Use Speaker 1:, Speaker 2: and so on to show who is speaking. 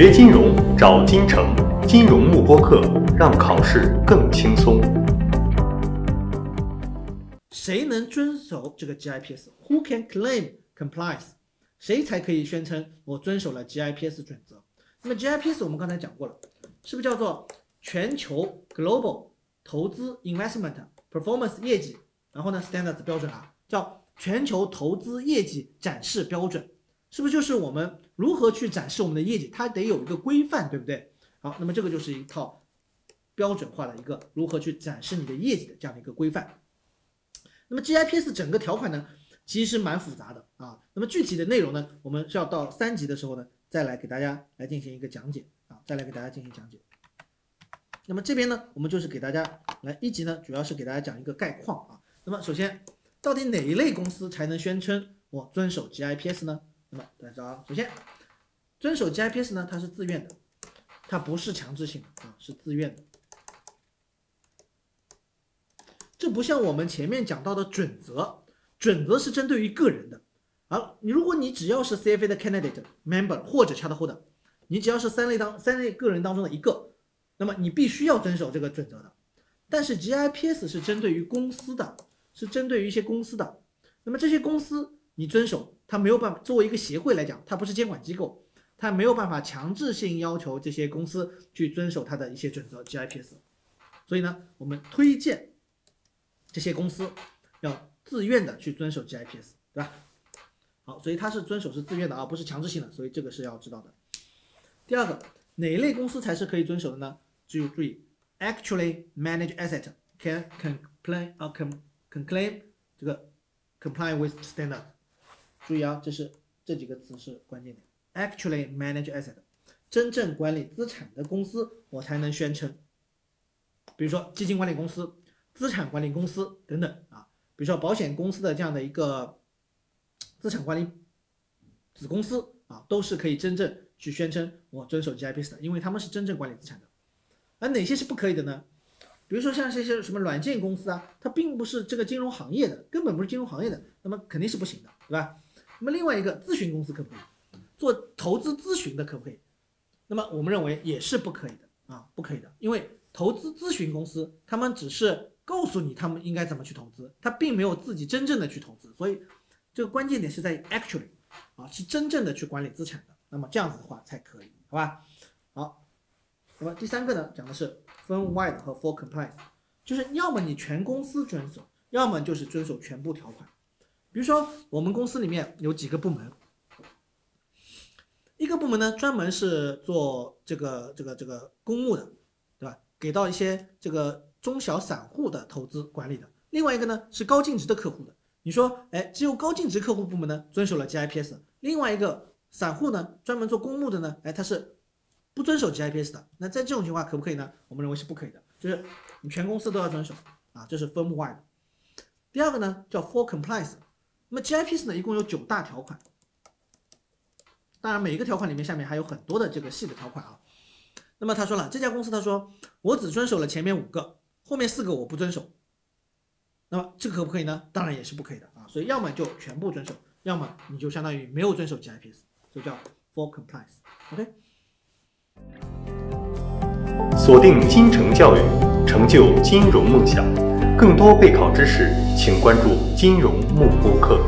Speaker 1: 学金融找金城，金融慕播课，让考试更轻松。
Speaker 2: 谁能遵守这个 GIPS？Who can claim compliance？谁才可以宣称我遵守了 GIPS 准则？那么 GIPS 我们刚才讲过了，是不是叫做全球 global 投资 investment performance 业绩？然后呢，standards 标准啊，叫全球投资业绩展示标准。是不是就是我们如何去展示我们的业绩？它得有一个规范，对不对？好，那么这个就是一套标准化的一个如何去展示你的业绩的这样的一个规范。那么 GIPS 整个条款呢，其实蛮复杂的啊。那么具体的内容呢，我们是要到三级的时候呢，再来给大家来进行一个讲解啊，再来给大家进行讲解。那么这边呢，我们就是给大家来一级呢，主要是给大家讲一个概况啊。那么首先，到底哪一类公司才能宣称我遵守 GIPS 呢？那么大家知道，首先遵守 GIPS 呢，它是自愿的，它不是强制性的啊，是自愿的。这不像我们前面讲到的准则，准则是针对于个人的。而你如果你只要是 CFA 的 candidate member 或者 charterholder，你只要是三类当三类个人当中的一个，那么你必须要遵守这个准则的。但是 GIPS 是针对于公司的，是针对于一些公司的。那么这些公司你遵守。他没有办法作为一个协会来讲，它不是监管机构，它没有办法强制性要求这些公司去遵守它的一些准则 GIPS。所以呢，我们推荐这些公司要自愿的去遵守 GIPS，对吧？好，所以它是遵守是自愿的啊，不是强制性的，所以这个是要知道的。第二个，哪一类公司才是可以遵守的呢？注意注意，actually manage asset can can claim 啊 can can claim 这个 comply with standard。注意啊，这是这几个词是关键点。Actually manage asset，真正管理资产的公司，我才能宣称。比如说基金管理公司、资产管理公司等等啊，比如说保险公司的这样的一个资产管理子公司啊，都是可以真正去宣称我遵守 GIPS 的，因为他们是真正管理资产的。而哪些是不可以的呢？比如说像这些什么软件公司啊，它并不是这个金融行业的，根本不是金融行业的，那么肯定是不行的，对吧？那么另外一个咨询公司可不可以做投资咨询的？可不可以？那么我们认为也是不可以的啊，不可以的，因为投资咨询公司他们只是告诉你他们应该怎么去投资，他并没有自己真正的去投资，所以这个关键点是在于 actually 啊，是真正的去管理资产的。那么这样子的话才可以，好吧？好，那么第三个呢，讲的是 firm wide 和 full compliance，就是要么你全公司遵守，要么就是遵守全部条款。比如说，我们公司里面有几个部门，一个部门呢专门是做这个这个这个公募的，对吧？给到一些这个中小散户的投资管理的。另外一个呢是高净值的客户的。你说，哎，只有高净值客户部门呢遵守了 GIPS，另外一个散户呢专门做公募的呢，哎，他是不遵守 GIPS 的。那在这种情况可不可以呢？我们认为是不可以的，就是你全公司都要遵守啊，这是 firm wide。第二个呢叫 full compliance。那么 GIPS 呢，一共有九大条款，当然每一个条款里面下面还有很多的这个细的条款啊。那么他说了，这家公司他说我只遵守了前面五个，后面四个我不遵守。那么这可不可以呢？当然也是不可以的啊。所以要么就全部遵守，要么你就相当于没有遵守 GIPS，就叫 full compliance。OK。
Speaker 1: 锁定金城教育，成就金融梦想。更多备考知识，请关注金融幕播课。